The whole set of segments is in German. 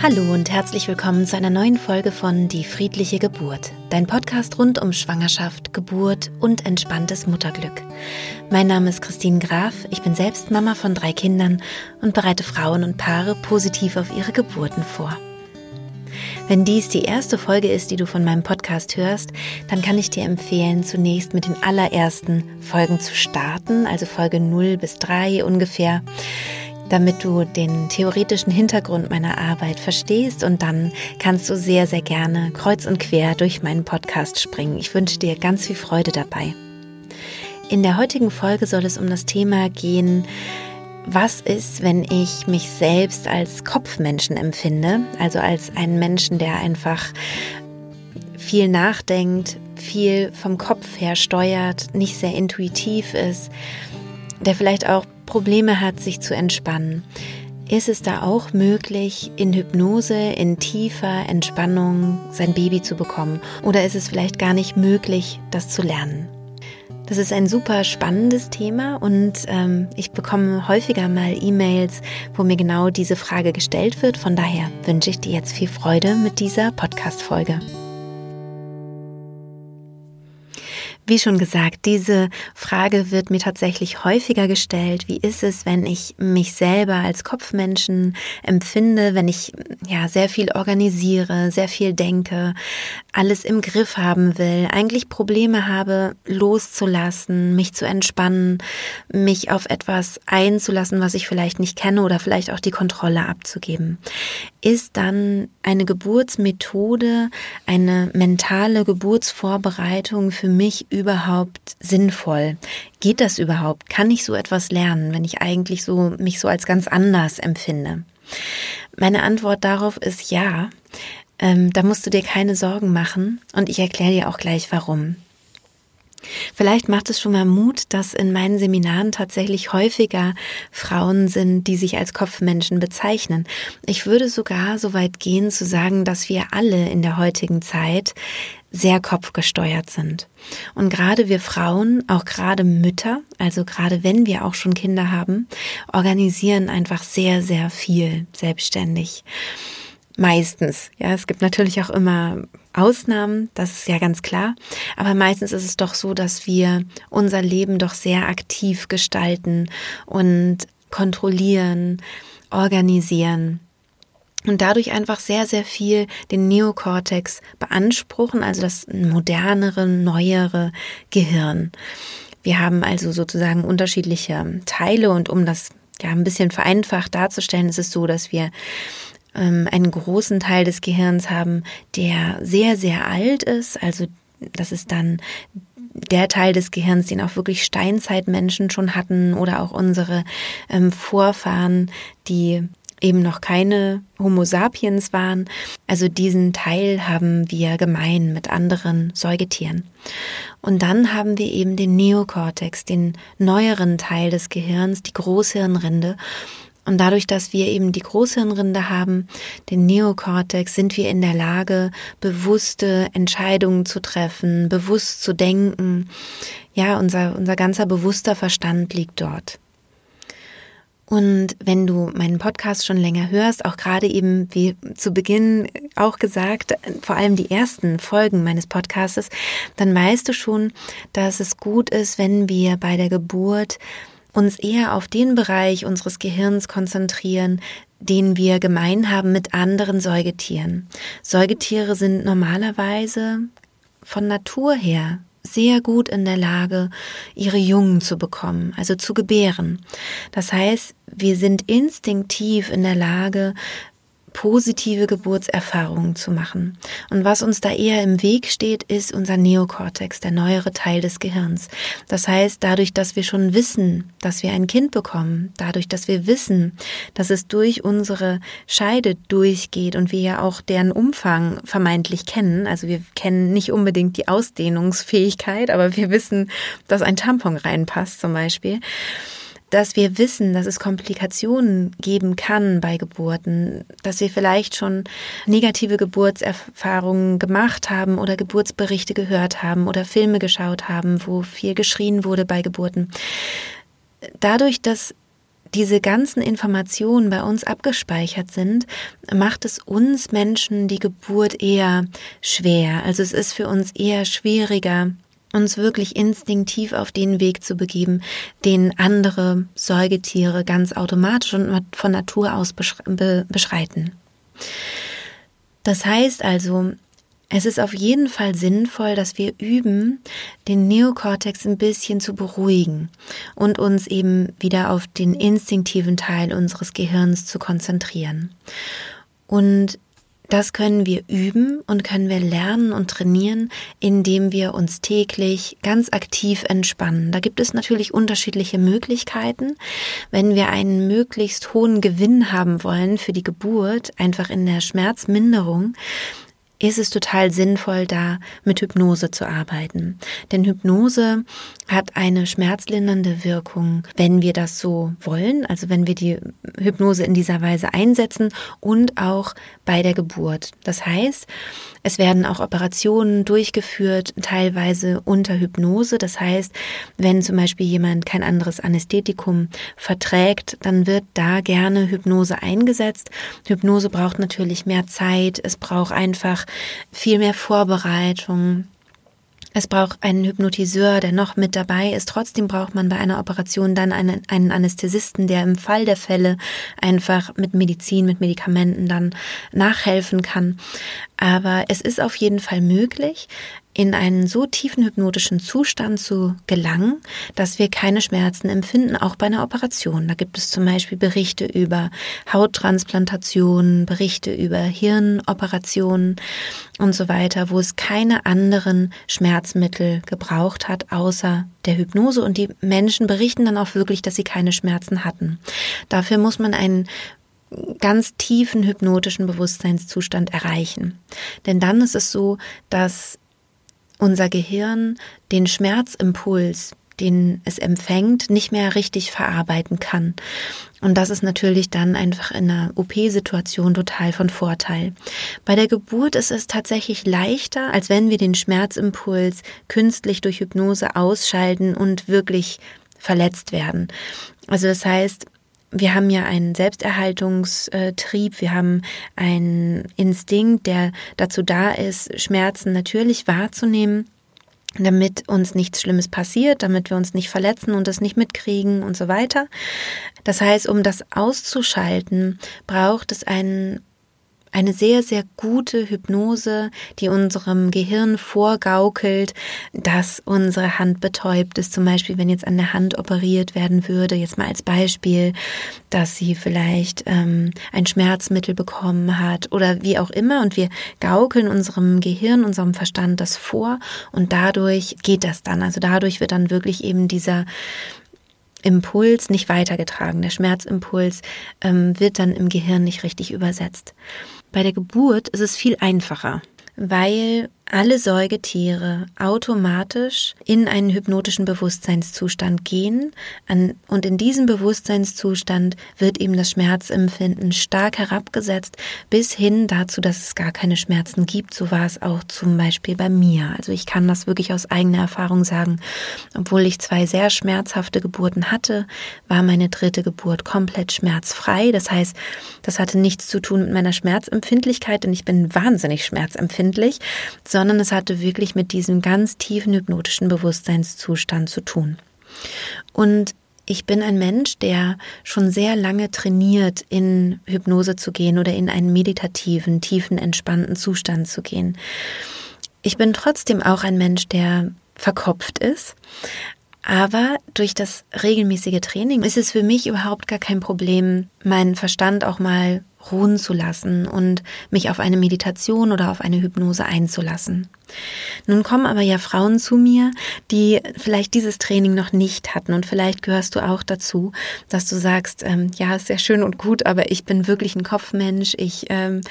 Hallo und herzlich willkommen zu einer neuen Folge von Die friedliche Geburt, dein Podcast rund um Schwangerschaft, Geburt und entspanntes Mutterglück. Mein Name ist Christine Graf, ich bin selbst Mama von drei Kindern und bereite Frauen und Paare positiv auf ihre Geburten vor. Wenn dies die erste Folge ist, die du von meinem Podcast hörst, dann kann ich dir empfehlen, zunächst mit den allerersten Folgen zu starten, also Folge 0 bis 3 ungefähr damit du den theoretischen Hintergrund meiner Arbeit verstehst und dann kannst du sehr, sehr gerne kreuz und quer durch meinen Podcast springen. Ich wünsche dir ganz viel Freude dabei. In der heutigen Folge soll es um das Thema gehen, was ist, wenn ich mich selbst als Kopfmenschen empfinde, also als einen Menschen, der einfach viel nachdenkt, viel vom Kopf her steuert, nicht sehr intuitiv ist, der vielleicht auch Probleme hat, sich zu entspannen, ist es da auch möglich, in Hypnose, in tiefer Entspannung sein Baby zu bekommen? Oder ist es vielleicht gar nicht möglich, das zu lernen? Das ist ein super spannendes Thema und ähm, ich bekomme häufiger mal E-Mails, wo mir genau diese Frage gestellt wird. Von daher wünsche ich dir jetzt viel Freude mit dieser Podcast-Folge. Wie schon gesagt, diese Frage wird mir tatsächlich häufiger gestellt. Wie ist es, wenn ich mich selber als Kopfmenschen empfinde, wenn ich ja sehr viel organisiere, sehr viel denke, alles im Griff haben will, eigentlich Probleme habe, loszulassen, mich zu entspannen, mich auf etwas einzulassen, was ich vielleicht nicht kenne oder vielleicht auch die Kontrolle abzugeben. Ist dann eine Geburtsmethode, eine mentale Geburtsvorbereitung für mich überhaupt sinnvoll? Geht das überhaupt? Kann ich so etwas lernen, wenn ich eigentlich so mich so als ganz anders empfinde? Meine Antwort darauf ist ja. Ähm, da musst du dir keine Sorgen machen und ich erkläre dir auch gleich warum. Vielleicht macht es schon mal Mut, dass in meinen Seminaren tatsächlich häufiger Frauen sind, die sich als Kopfmenschen bezeichnen. Ich würde sogar so weit gehen zu sagen, dass wir alle in der heutigen Zeit sehr kopfgesteuert sind. Und gerade wir Frauen, auch gerade Mütter, also gerade wenn wir auch schon Kinder haben, organisieren einfach sehr, sehr viel selbstständig. Meistens. Ja, es gibt natürlich auch immer Ausnahmen, das ist ja ganz klar. Aber meistens ist es doch so, dass wir unser Leben doch sehr aktiv gestalten und kontrollieren, organisieren und dadurch einfach sehr, sehr viel den Neokortex beanspruchen, also das modernere, neuere Gehirn. Wir haben also sozusagen unterschiedliche Teile und um das ja ein bisschen vereinfacht darzustellen, ist es so, dass wir ähm, einen großen Teil des Gehirns haben, der sehr, sehr alt ist. Also das ist dann der Teil des Gehirns, den auch wirklich Steinzeitmenschen schon hatten oder auch unsere ähm, Vorfahren, die eben noch keine Homo sapiens waren. Also diesen Teil haben wir gemein mit anderen Säugetieren. Und dann haben wir eben den Neokortex, den neueren Teil des Gehirns, die Großhirnrinde. Und dadurch, dass wir eben die Großhirnrinde haben, den Neokortex, sind wir in der Lage, bewusste Entscheidungen zu treffen, bewusst zu denken. Ja, unser, unser ganzer bewusster Verstand liegt dort. Und wenn du meinen Podcast schon länger hörst, auch gerade eben wie zu Beginn auch gesagt, vor allem die ersten Folgen meines Podcastes, dann weißt du schon, dass es gut ist, wenn wir bei der Geburt uns eher auf den Bereich unseres Gehirns konzentrieren, den wir gemein haben mit anderen Säugetieren. Säugetiere sind normalerweise von Natur her sehr gut in der Lage, ihre Jungen zu bekommen, also zu gebären. Das heißt, wir sind instinktiv in der Lage, positive Geburtserfahrungen zu machen. Und was uns da eher im Weg steht, ist unser Neokortex, der neuere Teil des Gehirns. Das heißt, dadurch, dass wir schon wissen, dass wir ein Kind bekommen, dadurch, dass wir wissen, dass es durch unsere Scheide durchgeht und wir ja auch deren Umfang vermeintlich kennen, also wir kennen nicht unbedingt die Ausdehnungsfähigkeit, aber wir wissen, dass ein Tampon reinpasst zum Beispiel dass wir wissen, dass es Komplikationen geben kann bei Geburten, dass wir vielleicht schon negative Geburtserfahrungen gemacht haben oder Geburtsberichte gehört haben oder Filme geschaut haben, wo viel geschrien wurde bei Geburten. Dadurch, dass diese ganzen Informationen bei uns abgespeichert sind, macht es uns Menschen die Geburt eher schwer. Also es ist für uns eher schwieriger, uns wirklich instinktiv auf den Weg zu begeben, den andere Säugetiere ganz automatisch und von Natur aus beschreiten. Das heißt also, es ist auf jeden Fall sinnvoll, dass wir üben, den Neokortex ein bisschen zu beruhigen und uns eben wieder auf den instinktiven Teil unseres Gehirns zu konzentrieren. Und das können wir üben und können wir lernen und trainieren, indem wir uns täglich ganz aktiv entspannen. Da gibt es natürlich unterschiedliche Möglichkeiten. Wenn wir einen möglichst hohen Gewinn haben wollen für die Geburt, einfach in der Schmerzminderung, ist es total sinnvoll, da mit Hypnose zu arbeiten. Denn Hypnose hat eine schmerzlindernde Wirkung, wenn wir das so wollen, also wenn wir die Hypnose in dieser Weise einsetzen und auch bei der Geburt. Das heißt, es werden auch Operationen durchgeführt, teilweise unter Hypnose. Das heißt, wenn zum Beispiel jemand kein anderes Anästhetikum verträgt, dann wird da gerne Hypnose eingesetzt. Hypnose braucht natürlich mehr Zeit. Es braucht einfach viel mehr Vorbereitung. Es braucht einen Hypnotiseur, der noch mit dabei ist. Trotzdem braucht man bei einer Operation dann einen, einen Anästhesisten, der im Fall der Fälle einfach mit Medizin, mit Medikamenten dann nachhelfen kann. Aber es ist auf jeden Fall möglich, in einen so tiefen hypnotischen Zustand zu gelangen, dass wir keine Schmerzen empfinden, auch bei einer Operation. Da gibt es zum Beispiel Berichte über Hauttransplantationen, Berichte über Hirnoperationen und so weiter, wo es keine anderen Schmerzmittel gebraucht hat, außer der Hypnose. Und die Menschen berichten dann auch wirklich, dass sie keine Schmerzen hatten. Dafür muss man einen ganz tiefen hypnotischen Bewusstseinszustand erreichen. Denn dann ist es so, dass unser Gehirn den Schmerzimpuls, den es empfängt, nicht mehr richtig verarbeiten kann. Und das ist natürlich dann einfach in einer OP-Situation total von Vorteil. Bei der Geburt ist es tatsächlich leichter, als wenn wir den Schmerzimpuls künstlich durch Hypnose ausschalten und wirklich verletzt werden. Also das heißt, wir haben ja einen Selbsterhaltungstrieb, wir haben einen Instinkt, der dazu da ist, Schmerzen natürlich wahrzunehmen damit uns nichts Schlimmes passiert, damit wir uns nicht verletzen und das nicht mitkriegen und so weiter. Das heißt, um das auszuschalten, braucht es einen eine sehr, sehr gute Hypnose, die unserem Gehirn vorgaukelt, dass unsere Hand betäubt ist. Zum Beispiel, wenn jetzt an der Hand operiert werden würde, jetzt mal als Beispiel, dass sie vielleicht ähm, ein Schmerzmittel bekommen hat oder wie auch immer. Und wir gaukeln unserem Gehirn, unserem Verstand das vor und dadurch geht das dann. Also dadurch wird dann wirklich eben dieser Impuls nicht weitergetragen. Der Schmerzimpuls ähm, wird dann im Gehirn nicht richtig übersetzt. Bei der Geburt ist es viel einfacher, weil alle Säugetiere automatisch in einen hypnotischen Bewusstseinszustand gehen und in diesem Bewusstseinszustand wird eben das Schmerzempfinden stark herabgesetzt bis hin dazu, dass es gar keine Schmerzen gibt. So war es auch zum Beispiel bei mir. Also ich kann das wirklich aus eigener Erfahrung sagen. Obwohl ich zwei sehr schmerzhafte Geburten hatte, war meine dritte Geburt komplett schmerzfrei. Das heißt, das hatte nichts zu tun mit meiner Schmerzempfindlichkeit, denn ich bin wahnsinnig schmerzempfindlich, es hatte wirklich mit diesem ganz tiefen hypnotischen Bewusstseinszustand zu tun. Und ich bin ein Mensch, der schon sehr lange trainiert, in Hypnose zu gehen oder in einen meditativen, tiefen, entspannten Zustand zu gehen. Ich bin trotzdem auch ein Mensch, der verkopft ist. Aber durch das regelmäßige Training ist es für mich überhaupt gar kein Problem, meinen Verstand auch mal ruhen zu lassen und mich auf eine Meditation oder auf eine Hypnose einzulassen. Nun kommen aber ja Frauen zu mir, die vielleicht dieses Training noch nicht hatten. Und vielleicht gehörst du auch dazu, dass du sagst, ähm, ja, ist sehr schön und gut, aber ich bin wirklich ein Kopfmensch, ich ähm,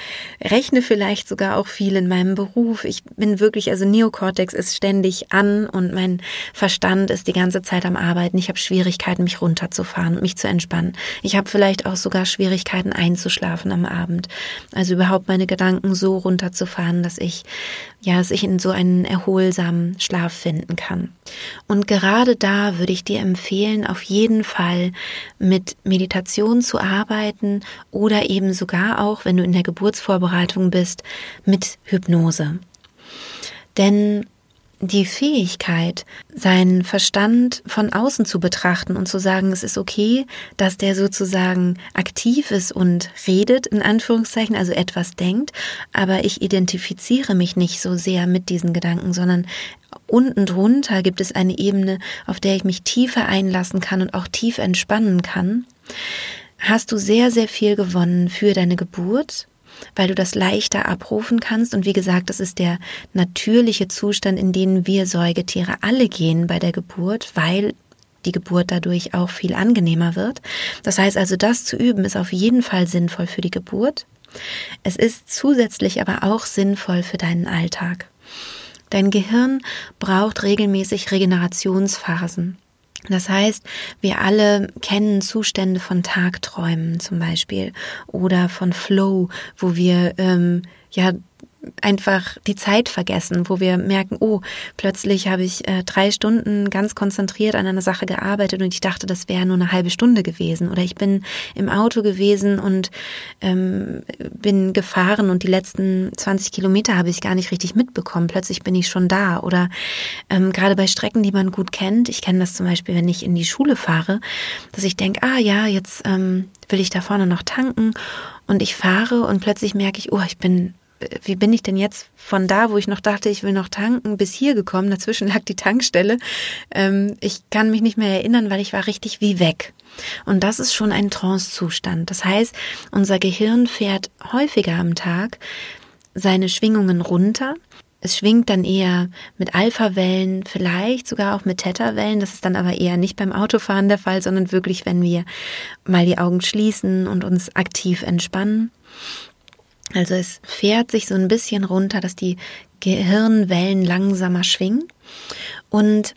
rechne vielleicht sogar auch viel in meinem Beruf, ich bin wirklich, also Neokortex ist ständig an und mein Verstand ist die ganze Zeit am Arbeiten, ich habe Schwierigkeiten, mich runterzufahren und mich zu entspannen. Ich habe vielleicht auch sogar Schwierigkeiten einzuschlafen Einschlafen am Abend. Also überhaupt meine Gedanken so runterzufahren, dass ich, ja, dass ich in so einen erholsamen Schlaf finden kann. Und gerade da würde ich dir empfehlen, auf jeden Fall mit Meditation zu arbeiten oder eben sogar auch, wenn du in der Geburtsvorbereitung bist, mit Hypnose. Denn die Fähigkeit, seinen Verstand von außen zu betrachten und zu sagen, es ist okay, dass der sozusagen aktiv ist und redet, in Anführungszeichen, also etwas denkt, aber ich identifiziere mich nicht so sehr mit diesen Gedanken, sondern unten drunter gibt es eine Ebene, auf der ich mich tiefer einlassen kann und auch tief entspannen kann. Hast du sehr, sehr viel gewonnen für deine Geburt weil du das leichter abrufen kannst. Und wie gesagt, das ist der natürliche Zustand, in den wir Säugetiere alle gehen bei der Geburt, weil die Geburt dadurch auch viel angenehmer wird. Das heißt also, das zu üben ist auf jeden Fall sinnvoll für die Geburt. Es ist zusätzlich aber auch sinnvoll für deinen Alltag. Dein Gehirn braucht regelmäßig Regenerationsphasen. Das heißt, wir alle kennen Zustände von Tagträumen zum Beispiel oder von Flow, wo wir ähm, ja einfach die Zeit vergessen, wo wir merken, oh, plötzlich habe ich äh, drei Stunden ganz konzentriert an einer Sache gearbeitet und ich dachte, das wäre nur eine halbe Stunde gewesen. Oder ich bin im Auto gewesen und ähm, bin gefahren und die letzten 20 Kilometer habe ich gar nicht richtig mitbekommen. Plötzlich bin ich schon da. Oder ähm, gerade bei Strecken, die man gut kennt, ich kenne das zum Beispiel, wenn ich in die Schule fahre, dass ich denke, ah ja, jetzt ähm, will ich da vorne noch tanken und ich fahre und plötzlich merke ich, oh, ich bin wie bin ich denn jetzt von da, wo ich noch dachte, ich will noch tanken, bis hier gekommen? Dazwischen lag die Tankstelle. Ähm, ich kann mich nicht mehr erinnern, weil ich war richtig wie weg. Und das ist schon ein Trance-Zustand. Das heißt, unser Gehirn fährt häufiger am Tag seine Schwingungen runter. Es schwingt dann eher mit Alpha-Wellen, vielleicht sogar auch mit Theta-Wellen. Das ist dann aber eher nicht beim Autofahren der Fall, sondern wirklich, wenn wir mal die Augen schließen und uns aktiv entspannen. Also es fährt sich so ein bisschen runter, dass die Gehirnwellen langsamer schwingen. Und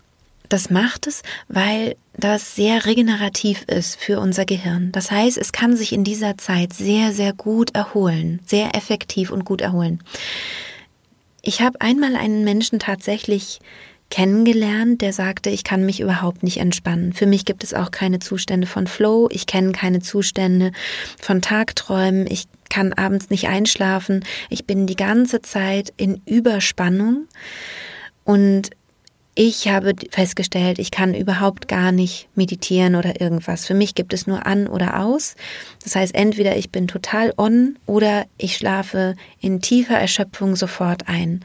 das macht es, weil das sehr regenerativ ist für unser Gehirn. Das heißt, es kann sich in dieser Zeit sehr, sehr gut erholen, sehr effektiv und gut erholen. Ich habe einmal einen Menschen tatsächlich kennengelernt, der sagte, ich kann mich überhaupt nicht entspannen. Für mich gibt es auch keine Zustände von Flow, ich kenne keine Zustände von Tagträumen, ich kann abends nicht einschlafen, ich bin die ganze Zeit in Überspannung und ich habe festgestellt, ich kann überhaupt gar nicht meditieren oder irgendwas. Für mich gibt es nur an oder aus. Das heißt, entweder ich bin total on oder ich schlafe in tiefer Erschöpfung sofort ein.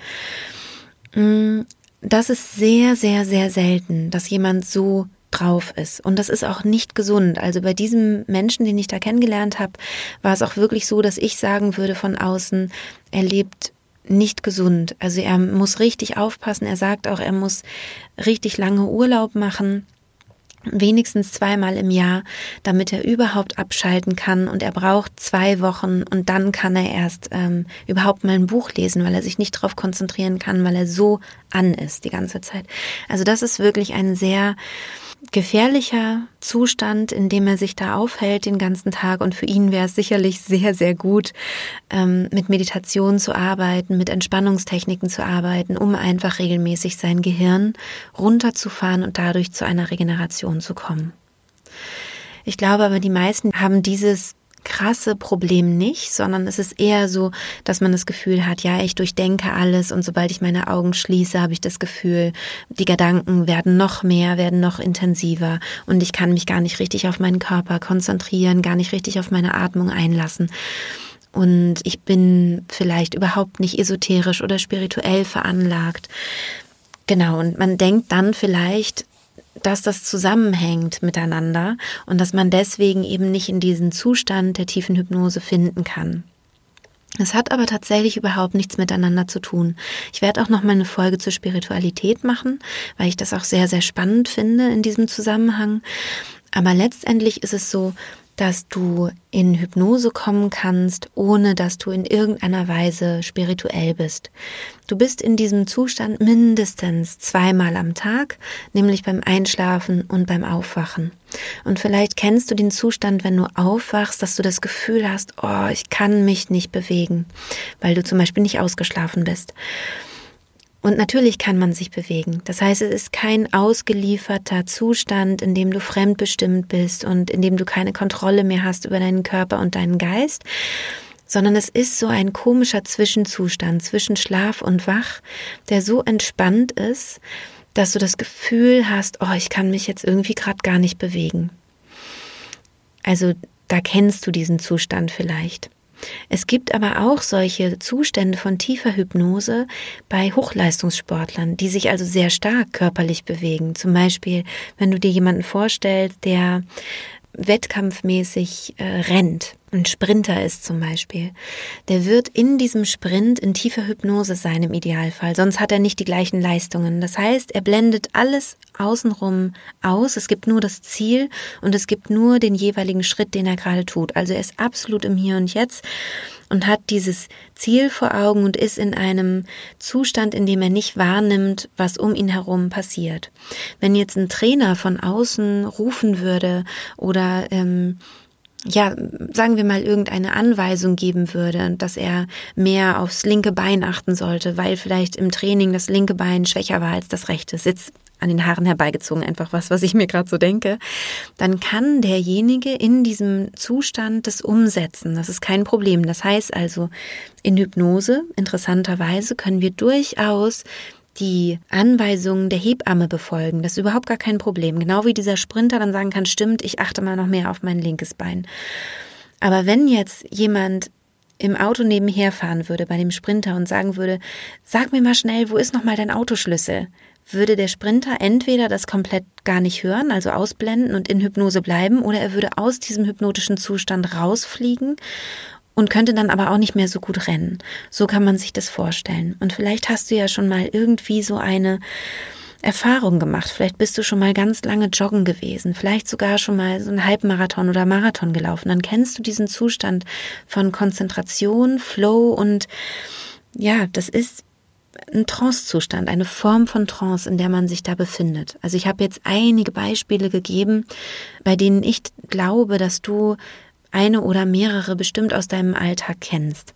Mm, das ist sehr, sehr, sehr selten, dass jemand so drauf ist. Und das ist auch nicht gesund. Also bei diesem Menschen, den ich da kennengelernt habe, war es auch wirklich so, dass ich sagen würde von außen, er lebt nicht gesund. Also er muss richtig aufpassen. Er sagt auch, er muss richtig lange Urlaub machen wenigstens zweimal im Jahr, damit er überhaupt abschalten kann. Und er braucht zwei Wochen und dann kann er erst ähm, überhaupt mal ein Buch lesen, weil er sich nicht darauf konzentrieren kann, weil er so an ist die ganze Zeit. Also das ist wirklich ein sehr gefährlicher Zustand, in dem er sich da aufhält den ganzen Tag. Und für ihn wäre es sicherlich sehr, sehr gut, ähm, mit Meditation zu arbeiten, mit Entspannungstechniken zu arbeiten, um einfach regelmäßig sein Gehirn runterzufahren und dadurch zu einer Regeneration zu kommen. Ich glaube aber, die meisten haben dieses krasse Problem nicht, sondern es ist eher so, dass man das Gefühl hat, ja, ich durchdenke alles und sobald ich meine Augen schließe, habe ich das Gefühl, die Gedanken werden noch mehr, werden noch intensiver und ich kann mich gar nicht richtig auf meinen Körper konzentrieren, gar nicht richtig auf meine Atmung einlassen. Und ich bin vielleicht überhaupt nicht esoterisch oder spirituell veranlagt. Genau, und man denkt dann vielleicht, dass das zusammenhängt miteinander und dass man deswegen eben nicht in diesen Zustand der tiefen Hypnose finden kann. Es hat aber tatsächlich überhaupt nichts miteinander zu tun. Ich werde auch noch mal eine Folge zur Spiritualität machen, weil ich das auch sehr, sehr spannend finde in diesem Zusammenhang. Aber letztendlich ist es so, dass du in Hypnose kommen kannst, ohne dass du in irgendeiner Weise spirituell bist. Du bist in diesem Zustand mindestens zweimal am Tag, nämlich beim Einschlafen und beim Aufwachen. Und vielleicht kennst du den Zustand, wenn du aufwachst, dass du das Gefühl hast, oh, ich kann mich nicht bewegen, weil du zum Beispiel nicht ausgeschlafen bist. Und natürlich kann man sich bewegen. Das heißt, es ist kein ausgelieferter Zustand, in dem du fremdbestimmt bist und in dem du keine Kontrolle mehr hast über deinen Körper und deinen Geist, sondern es ist so ein komischer Zwischenzustand zwischen Schlaf und Wach, der so entspannt ist, dass du das Gefühl hast, oh, ich kann mich jetzt irgendwie gerade gar nicht bewegen. Also da kennst du diesen Zustand vielleicht. Es gibt aber auch solche Zustände von tiefer Hypnose bei Hochleistungssportlern, die sich also sehr stark körperlich bewegen. Zum Beispiel, wenn du dir jemanden vorstellst, der wettkampfmäßig äh, rennt, ein Sprinter ist zum Beispiel, der wird in diesem Sprint in tiefer Hypnose sein im Idealfall, sonst hat er nicht die gleichen Leistungen. Das heißt, er blendet alles außenrum aus, es gibt nur das Ziel und es gibt nur den jeweiligen Schritt, den er gerade tut. Also er ist absolut im Hier und Jetzt und hat dieses Ziel vor Augen und ist in einem Zustand, in dem er nicht wahrnimmt, was um ihn herum passiert. Wenn jetzt ein Trainer von außen rufen würde oder ähm, ja, sagen wir mal, irgendeine Anweisung geben würde, dass er mehr aufs linke Bein achten sollte, weil vielleicht im Training das linke Bein schwächer war als das rechte. Sitzt an den Haaren herbeigezogen, einfach was, was ich mir gerade so denke, dann kann derjenige in diesem Zustand das umsetzen. Das ist kein Problem. Das heißt also, in Hypnose, interessanterweise, können wir durchaus die Anweisungen der Hebamme befolgen. Das ist überhaupt gar kein Problem. Genau wie dieser Sprinter dann sagen kann, stimmt, ich achte mal noch mehr auf mein linkes Bein. Aber wenn jetzt jemand im Auto nebenher fahren würde bei dem Sprinter und sagen würde, sag mir mal schnell, wo ist noch mal dein Autoschlüssel? würde der Sprinter entweder das komplett gar nicht hören, also ausblenden und in Hypnose bleiben, oder er würde aus diesem hypnotischen Zustand rausfliegen und könnte dann aber auch nicht mehr so gut rennen. So kann man sich das vorstellen. Und vielleicht hast du ja schon mal irgendwie so eine Erfahrung gemacht. Vielleicht bist du schon mal ganz lange joggen gewesen, vielleicht sogar schon mal so einen Halbmarathon oder Marathon gelaufen. Dann kennst du diesen Zustand von Konzentration, Flow und ja, das ist ein Trance-Zustand, eine Form von Trance, in der man sich da befindet. Also ich habe jetzt einige Beispiele gegeben, bei denen ich glaube, dass du eine oder mehrere bestimmt aus deinem Alltag kennst.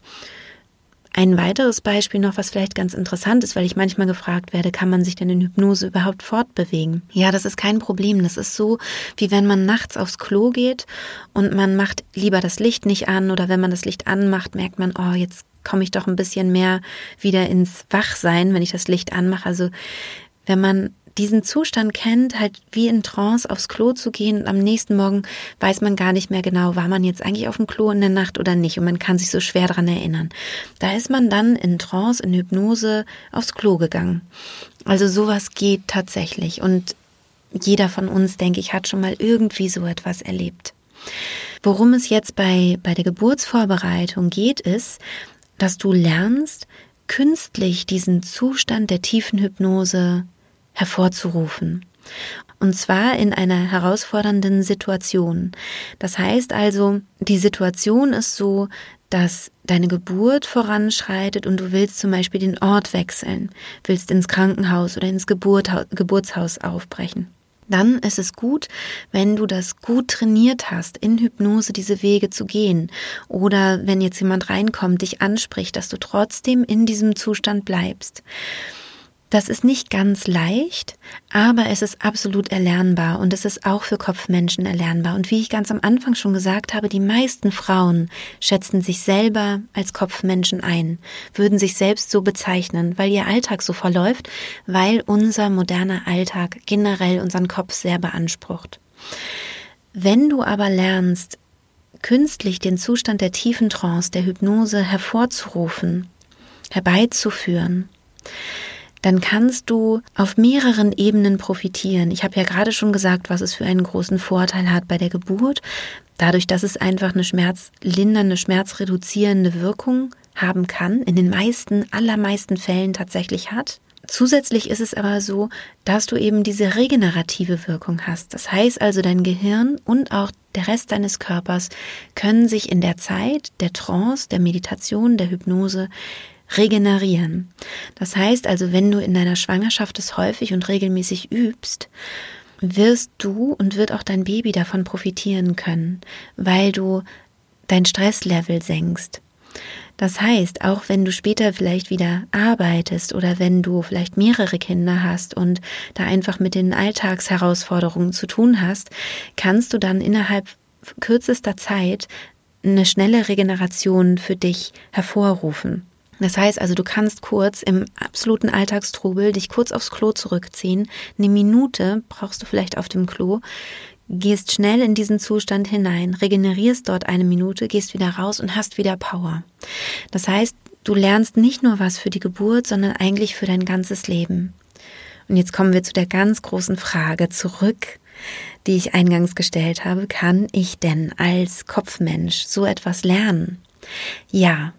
Ein weiteres Beispiel noch, was vielleicht ganz interessant ist, weil ich manchmal gefragt werde, kann man sich denn in Hypnose überhaupt fortbewegen? Ja, das ist kein Problem. Das ist so, wie wenn man nachts aufs Klo geht und man macht lieber das Licht nicht an oder wenn man das Licht anmacht, merkt man, oh, jetzt komme ich doch ein bisschen mehr wieder ins Wachsein, wenn ich das Licht anmache. Also wenn man diesen Zustand kennt, halt wie in Trance aufs Klo zu gehen und am nächsten Morgen weiß man gar nicht mehr genau, war man jetzt eigentlich auf dem Klo in der Nacht oder nicht und man kann sich so schwer daran erinnern. Da ist man dann in Trance, in Hypnose aufs Klo gegangen. Also sowas geht tatsächlich und jeder von uns, denke ich, hat schon mal irgendwie so etwas erlebt. Worum es jetzt bei, bei der Geburtsvorbereitung geht, ist, dass du lernst, künstlich diesen Zustand der tiefen Hypnose hervorzurufen. Und zwar in einer herausfordernden Situation. Das heißt also, die Situation ist so, dass deine Geburt voranschreitet und du willst zum Beispiel den Ort wechseln, willst ins Krankenhaus oder ins Geburtshaus aufbrechen dann ist es gut, wenn du das gut trainiert hast, in Hypnose diese Wege zu gehen. Oder wenn jetzt jemand reinkommt, dich anspricht, dass du trotzdem in diesem Zustand bleibst. Das ist nicht ganz leicht, aber es ist absolut erlernbar und es ist auch für Kopfmenschen erlernbar. Und wie ich ganz am Anfang schon gesagt habe, die meisten Frauen schätzen sich selber als Kopfmenschen ein, würden sich selbst so bezeichnen, weil ihr Alltag so verläuft, weil unser moderner Alltag generell unseren Kopf sehr beansprucht. Wenn du aber lernst, künstlich den Zustand der tiefen Trance, der Hypnose hervorzurufen, herbeizuführen, dann kannst du auf mehreren Ebenen profitieren. Ich habe ja gerade schon gesagt, was es für einen großen Vorteil hat bei der Geburt, dadurch, dass es einfach eine schmerzlindernde, schmerzreduzierende Wirkung haben kann, in den meisten, allermeisten Fällen tatsächlich hat. Zusätzlich ist es aber so, dass du eben diese regenerative Wirkung hast. Das heißt also, dein Gehirn und auch der Rest deines Körpers können sich in der Zeit der Trance, der Meditation, der Hypnose regenerieren. Das heißt also, wenn du in deiner Schwangerschaft es häufig und regelmäßig übst, wirst du und wird auch dein Baby davon profitieren können, weil du dein Stresslevel senkst. Das heißt, auch wenn du später vielleicht wieder arbeitest oder wenn du vielleicht mehrere Kinder hast und da einfach mit den Alltagsherausforderungen zu tun hast, kannst du dann innerhalb kürzester Zeit eine schnelle Regeneration für dich hervorrufen. Das heißt also, du kannst kurz im absoluten Alltagstrubel dich kurz aufs Klo zurückziehen. Eine Minute brauchst du vielleicht auf dem Klo, gehst schnell in diesen Zustand hinein, regenerierst dort eine Minute, gehst wieder raus und hast wieder Power. Das heißt, du lernst nicht nur was für die Geburt, sondern eigentlich für dein ganzes Leben. Und jetzt kommen wir zu der ganz großen Frage zurück, die ich eingangs gestellt habe. Kann ich denn als Kopfmensch so etwas lernen? Ja,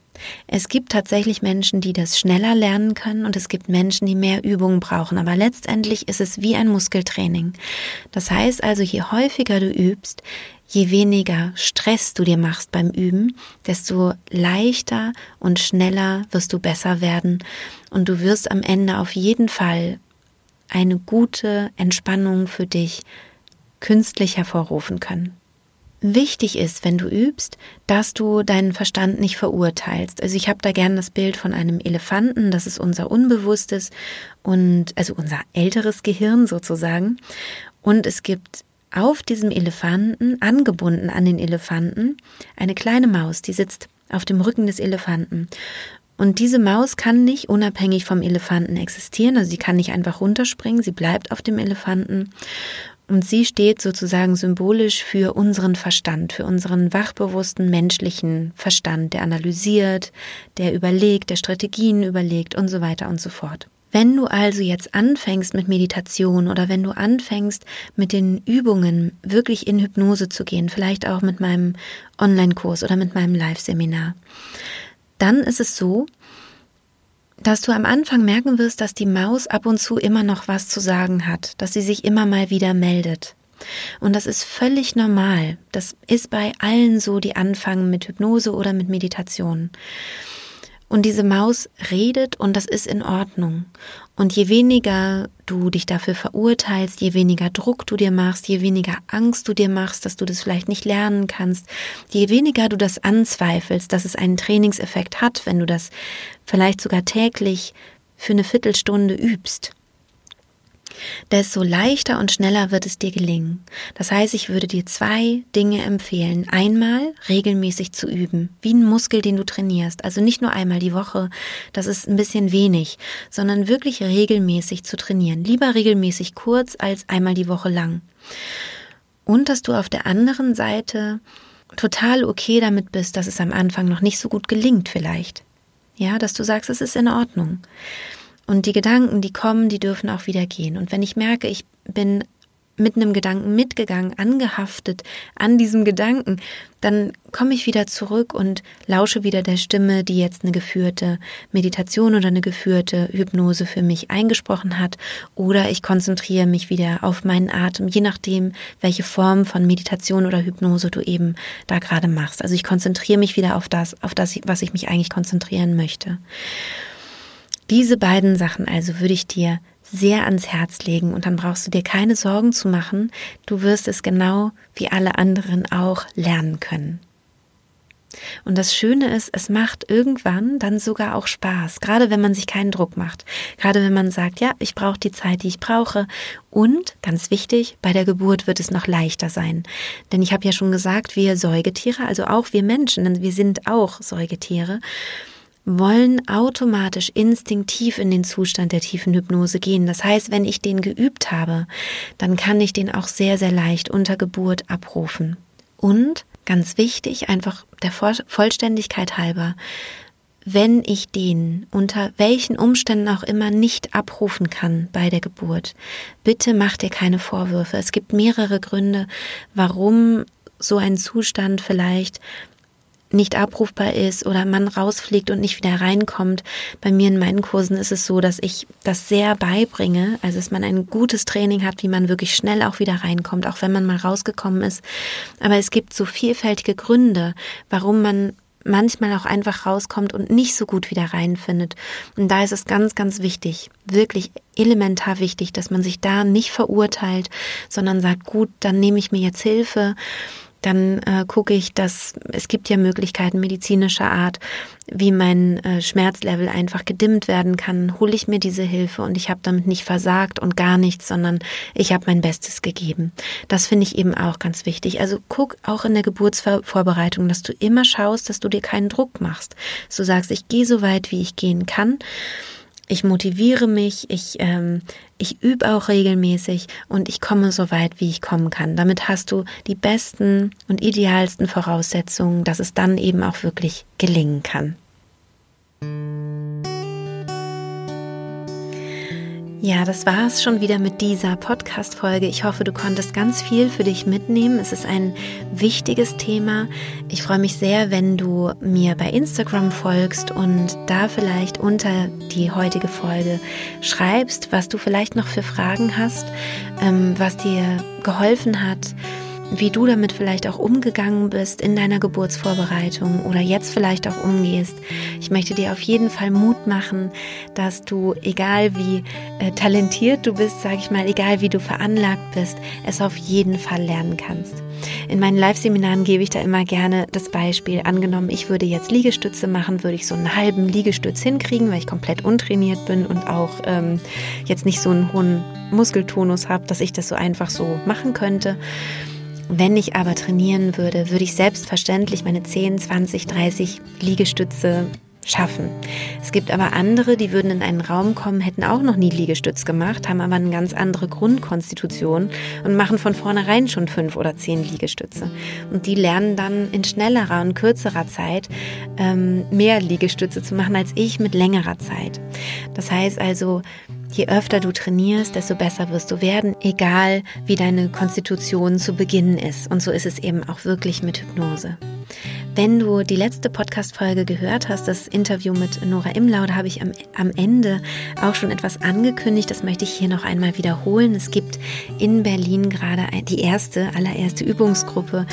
es gibt tatsächlich Menschen, die das schneller lernen können und es gibt Menschen, die mehr Übungen brauchen. Aber letztendlich ist es wie ein Muskeltraining. Das heißt also, je häufiger du übst, je weniger Stress du dir machst beim Üben, desto leichter und schneller wirst du besser werden und du wirst am Ende auf jeden Fall eine gute Entspannung für dich künstlich hervorrufen können. Wichtig ist, wenn du übst, dass du deinen Verstand nicht verurteilst. Also ich habe da gern das Bild von einem Elefanten, das ist unser Unbewusstes und also unser älteres Gehirn sozusagen. Und es gibt auf diesem Elefanten, angebunden an den Elefanten, eine kleine Maus, die sitzt auf dem Rücken des Elefanten. Und diese Maus kann nicht unabhängig vom Elefanten existieren, also sie kann nicht einfach runterspringen, sie bleibt auf dem Elefanten. Und sie steht sozusagen symbolisch für unseren Verstand, für unseren wachbewussten menschlichen Verstand, der analysiert, der überlegt, der Strategien überlegt und so weiter und so fort. Wenn du also jetzt anfängst mit Meditation oder wenn du anfängst mit den Übungen wirklich in Hypnose zu gehen, vielleicht auch mit meinem Online-Kurs oder mit meinem Live-Seminar, dann ist es so, dass du am Anfang merken wirst, dass die Maus ab und zu immer noch was zu sagen hat, dass sie sich immer mal wieder meldet. Und das ist völlig normal. Das ist bei allen so, die anfangen mit Hypnose oder mit Meditation. Und diese Maus redet und das ist in Ordnung. Und je weniger du dich dafür verurteilst, je weniger Druck du dir machst, je weniger Angst du dir machst, dass du das vielleicht nicht lernen kannst, je weniger du das anzweifelst, dass es einen Trainingseffekt hat, wenn du das vielleicht sogar täglich für eine Viertelstunde übst, desto leichter und schneller wird es dir gelingen. Das heißt, ich würde dir zwei Dinge empfehlen. Einmal regelmäßig zu üben, wie ein Muskel, den du trainierst. Also nicht nur einmal die Woche, das ist ein bisschen wenig, sondern wirklich regelmäßig zu trainieren. Lieber regelmäßig kurz als einmal die Woche lang. Und dass du auf der anderen Seite total okay damit bist, dass es am Anfang noch nicht so gut gelingt vielleicht. Ja, dass du sagst, es ist in Ordnung. Und die Gedanken, die kommen, die dürfen auch wieder gehen. Und wenn ich merke, ich bin mit einem Gedanken mitgegangen, angehaftet an diesem Gedanken, dann komme ich wieder zurück und lausche wieder der Stimme, die jetzt eine geführte Meditation oder eine geführte Hypnose für mich eingesprochen hat. Oder ich konzentriere mich wieder auf meinen Atem, je nachdem, welche Form von Meditation oder Hypnose du eben da gerade machst. Also ich konzentriere mich wieder auf das, auf das, was ich mich eigentlich konzentrieren möchte. Diese beiden Sachen also würde ich dir sehr ans Herz legen und dann brauchst du dir keine Sorgen zu machen. Du wirst es genau wie alle anderen auch lernen können. Und das Schöne ist, es macht irgendwann dann sogar auch Spaß, gerade wenn man sich keinen Druck macht, gerade wenn man sagt, ja, ich brauche die Zeit, die ich brauche. Und ganz wichtig, bei der Geburt wird es noch leichter sein. Denn ich habe ja schon gesagt, wir Säugetiere, also auch wir Menschen, denn wir sind auch Säugetiere, wollen automatisch instinktiv in den Zustand der tiefen Hypnose gehen. Das heißt, wenn ich den geübt habe, dann kann ich den auch sehr, sehr leicht unter Geburt abrufen. Und ganz wichtig, einfach der Vollständigkeit halber, wenn ich den unter welchen Umständen auch immer nicht abrufen kann bei der Geburt, bitte mach dir keine Vorwürfe. Es gibt mehrere Gründe, warum so ein Zustand vielleicht nicht abrufbar ist oder man rausfliegt und nicht wieder reinkommt. Bei mir in meinen Kursen ist es so, dass ich das sehr beibringe, also dass man ein gutes Training hat, wie man wirklich schnell auch wieder reinkommt, auch wenn man mal rausgekommen ist. Aber es gibt so vielfältige Gründe, warum man manchmal auch einfach rauskommt und nicht so gut wieder reinfindet. Und da ist es ganz, ganz wichtig, wirklich elementar wichtig, dass man sich da nicht verurteilt, sondern sagt, gut, dann nehme ich mir jetzt Hilfe dann äh, gucke ich, dass es gibt ja Möglichkeiten medizinischer Art, wie mein äh, Schmerzlevel einfach gedimmt werden kann. Hole ich mir diese Hilfe und ich habe damit nicht versagt und gar nichts, sondern ich habe mein Bestes gegeben. Das finde ich eben auch ganz wichtig. Also guck auch in der Geburtsvorbereitung, dass du immer schaust, dass du dir keinen Druck machst. Du sagst, ich gehe so weit, wie ich gehen kann ich motiviere mich, ich, ähm, ich übe auch regelmäßig und ich komme so weit, wie ich kommen kann. Damit hast du die besten und idealsten Voraussetzungen, dass es dann eben auch wirklich gelingen kann. Ja, das war es schon wieder mit dieser Podcast-Folge. Ich hoffe, du konntest ganz viel für dich mitnehmen. Es ist ein wichtiges Thema. Ich freue mich sehr, wenn du mir bei Instagram folgst und da vielleicht unter die heutige Folge schreibst, was du vielleicht noch für Fragen hast, ähm, was dir geholfen hat wie du damit vielleicht auch umgegangen bist in deiner Geburtsvorbereitung oder jetzt vielleicht auch umgehst. Ich möchte dir auf jeden Fall Mut machen, dass du, egal wie äh, talentiert du bist, sage ich mal, egal wie du veranlagt bist, es auf jeden Fall lernen kannst. In meinen Live-Seminaren gebe ich da immer gerne das Beispiel. Angenommen, ich würde jetzt Liegestütze machen, würde ich so einen halben Liegestütz hinkriegen, weil ich komplett untrainiert bin und auch ähm, jetzt nicht so einen hohen Muskeltonus habe, dass ich das so einfach so machen könnte. Wenn ich aber trainieren würde, würde ich selbstverständlich meine 10, 20, 30 Liegestütze schaffen. Es gibt aber andere, die würden in einen Raum kommen, hätten auch noch nie Liegestütz gemacht, haben aber eine ganz andere Grundkonstitution und machen von vornherein schon fünf oder zehn Liegestütze. Und die lernen dann in schnellerer und kürzerer Zeit ähm, mehr Liegestütze zu machen als ich mit längerer Zeit. Das heißt also, Je öfter du trainierst, desto besser wirst du werden, egal wie deine Konstitution zu Beginn ist. Und so ist es eben auch wirklich mit Hypnose. Wenn du die letzte Podcast-Folge gehört hast, das Interview mit Nora Imlau, da habe ich am, am Ende auch schon etwas angekündigt. Das möchte ich hier noch einmal wiederholen. Es gibt in Berlin gerade die erste, allererste Übungsgruppe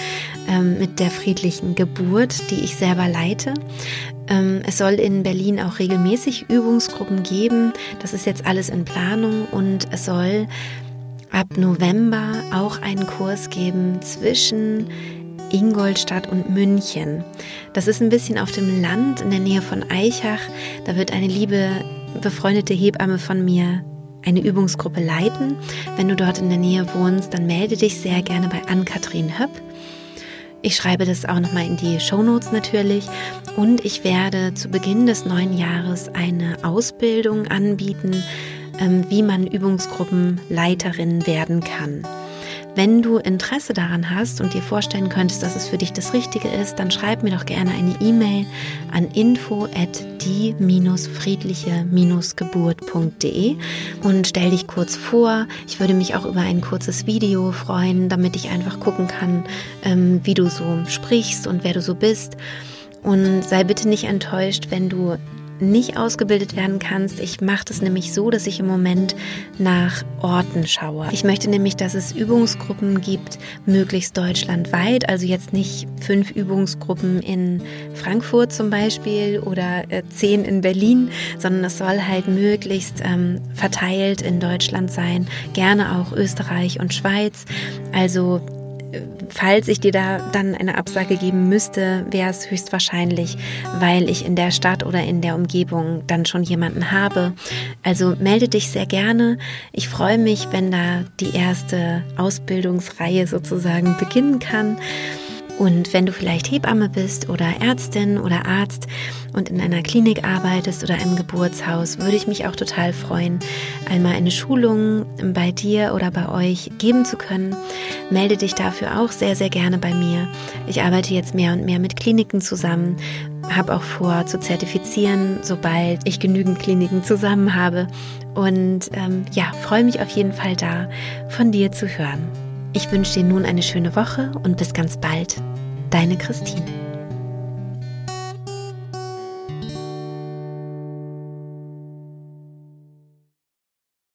ähm, mit der friedlichen Geburt, die ich selber leite. Ähm, es soll in Berlin auch regelmäßig Übungsgruppen geben. Das ist jetzt alles in Planung und es soll ab November auch einen Kurs geben zwischen Ingolstadt und München. Das ist ein bisschen auf dem Land in der Nähe von Eichach. Da wird eine liebe befreundete Hebamme von mir eine Übungsgruppe leiten. Wenn du dort in der Nähe wohnst, dann melde dich sehr gerne bei Ann-Kathrin Höpp. Ich schreibe das auch nochmal in die Shownotes natürlich. Und ich werde zu Beginn des neuen Jahres eine Ausbildung anbieten, ähm, wie man Übungsgruppenleiterin werden kann. Wenn du Interesse daran hast und dir vorstellen könntest, dass es für dich das Richtige ist, dann schreib mir doch gerne eine E-Mail an info at die-friedliche-geburt.de und stell dich kurz vor. Ich würde mich auch über ein kurzes Video freuen, damit ich einfach gucken kann, ähm, wie du so sprichst und wer du so bist. Und sei bitte nicht enttäuscht, wenn du nicht ausgebildet werden kannst. Ich mache das nämlich so, dass ich im Moment nach Orten schaue. Ich möchte nämlich, dass es Übungsgruppen gibt, möglichst deutschlandweit. Also jetzt nicht fünf Übungsgruppen in Frankfurt zum Beispiel oder äh, zehn in Berlin, sondern es soll halt möglichst ähm, verteilt in Deutschland sein. Gerne auch Österreich und Schweiz. Also falls ich dir da dann eine Absage geben müsste, wäre es höchstwahrscheinlich, weil ich in der Stadt oder in der Umgebung dann schon jemanden habe. Also melde dich sehr gerne. Ich freue mich, wenn da die erste Ausbildungsreihe sozusagen beginnen kann. Und wenn du vielleicht Hebamme bist oder Ärztin oder Arzt und in einer Klinik arbeitest oder im Geburtshaus, würde ich mich auch total freuen, einmal eine Schulung bei dir oder bei euch geben zu können. Melde dich dafür auch sehr, sehr gerne bei mir. Ich arbeite jetzt mehr und mehr mit Kliniken zusammen, habe auch vor zu zertifizieren, sobald ich genügend Kliniken zusammen habe. Und ähm, ja, freue mich auf jeden Fall da, von dir zu hören. Ich wünsche dir nun eine schöne Woche und bis ganz bald. Deine Christine.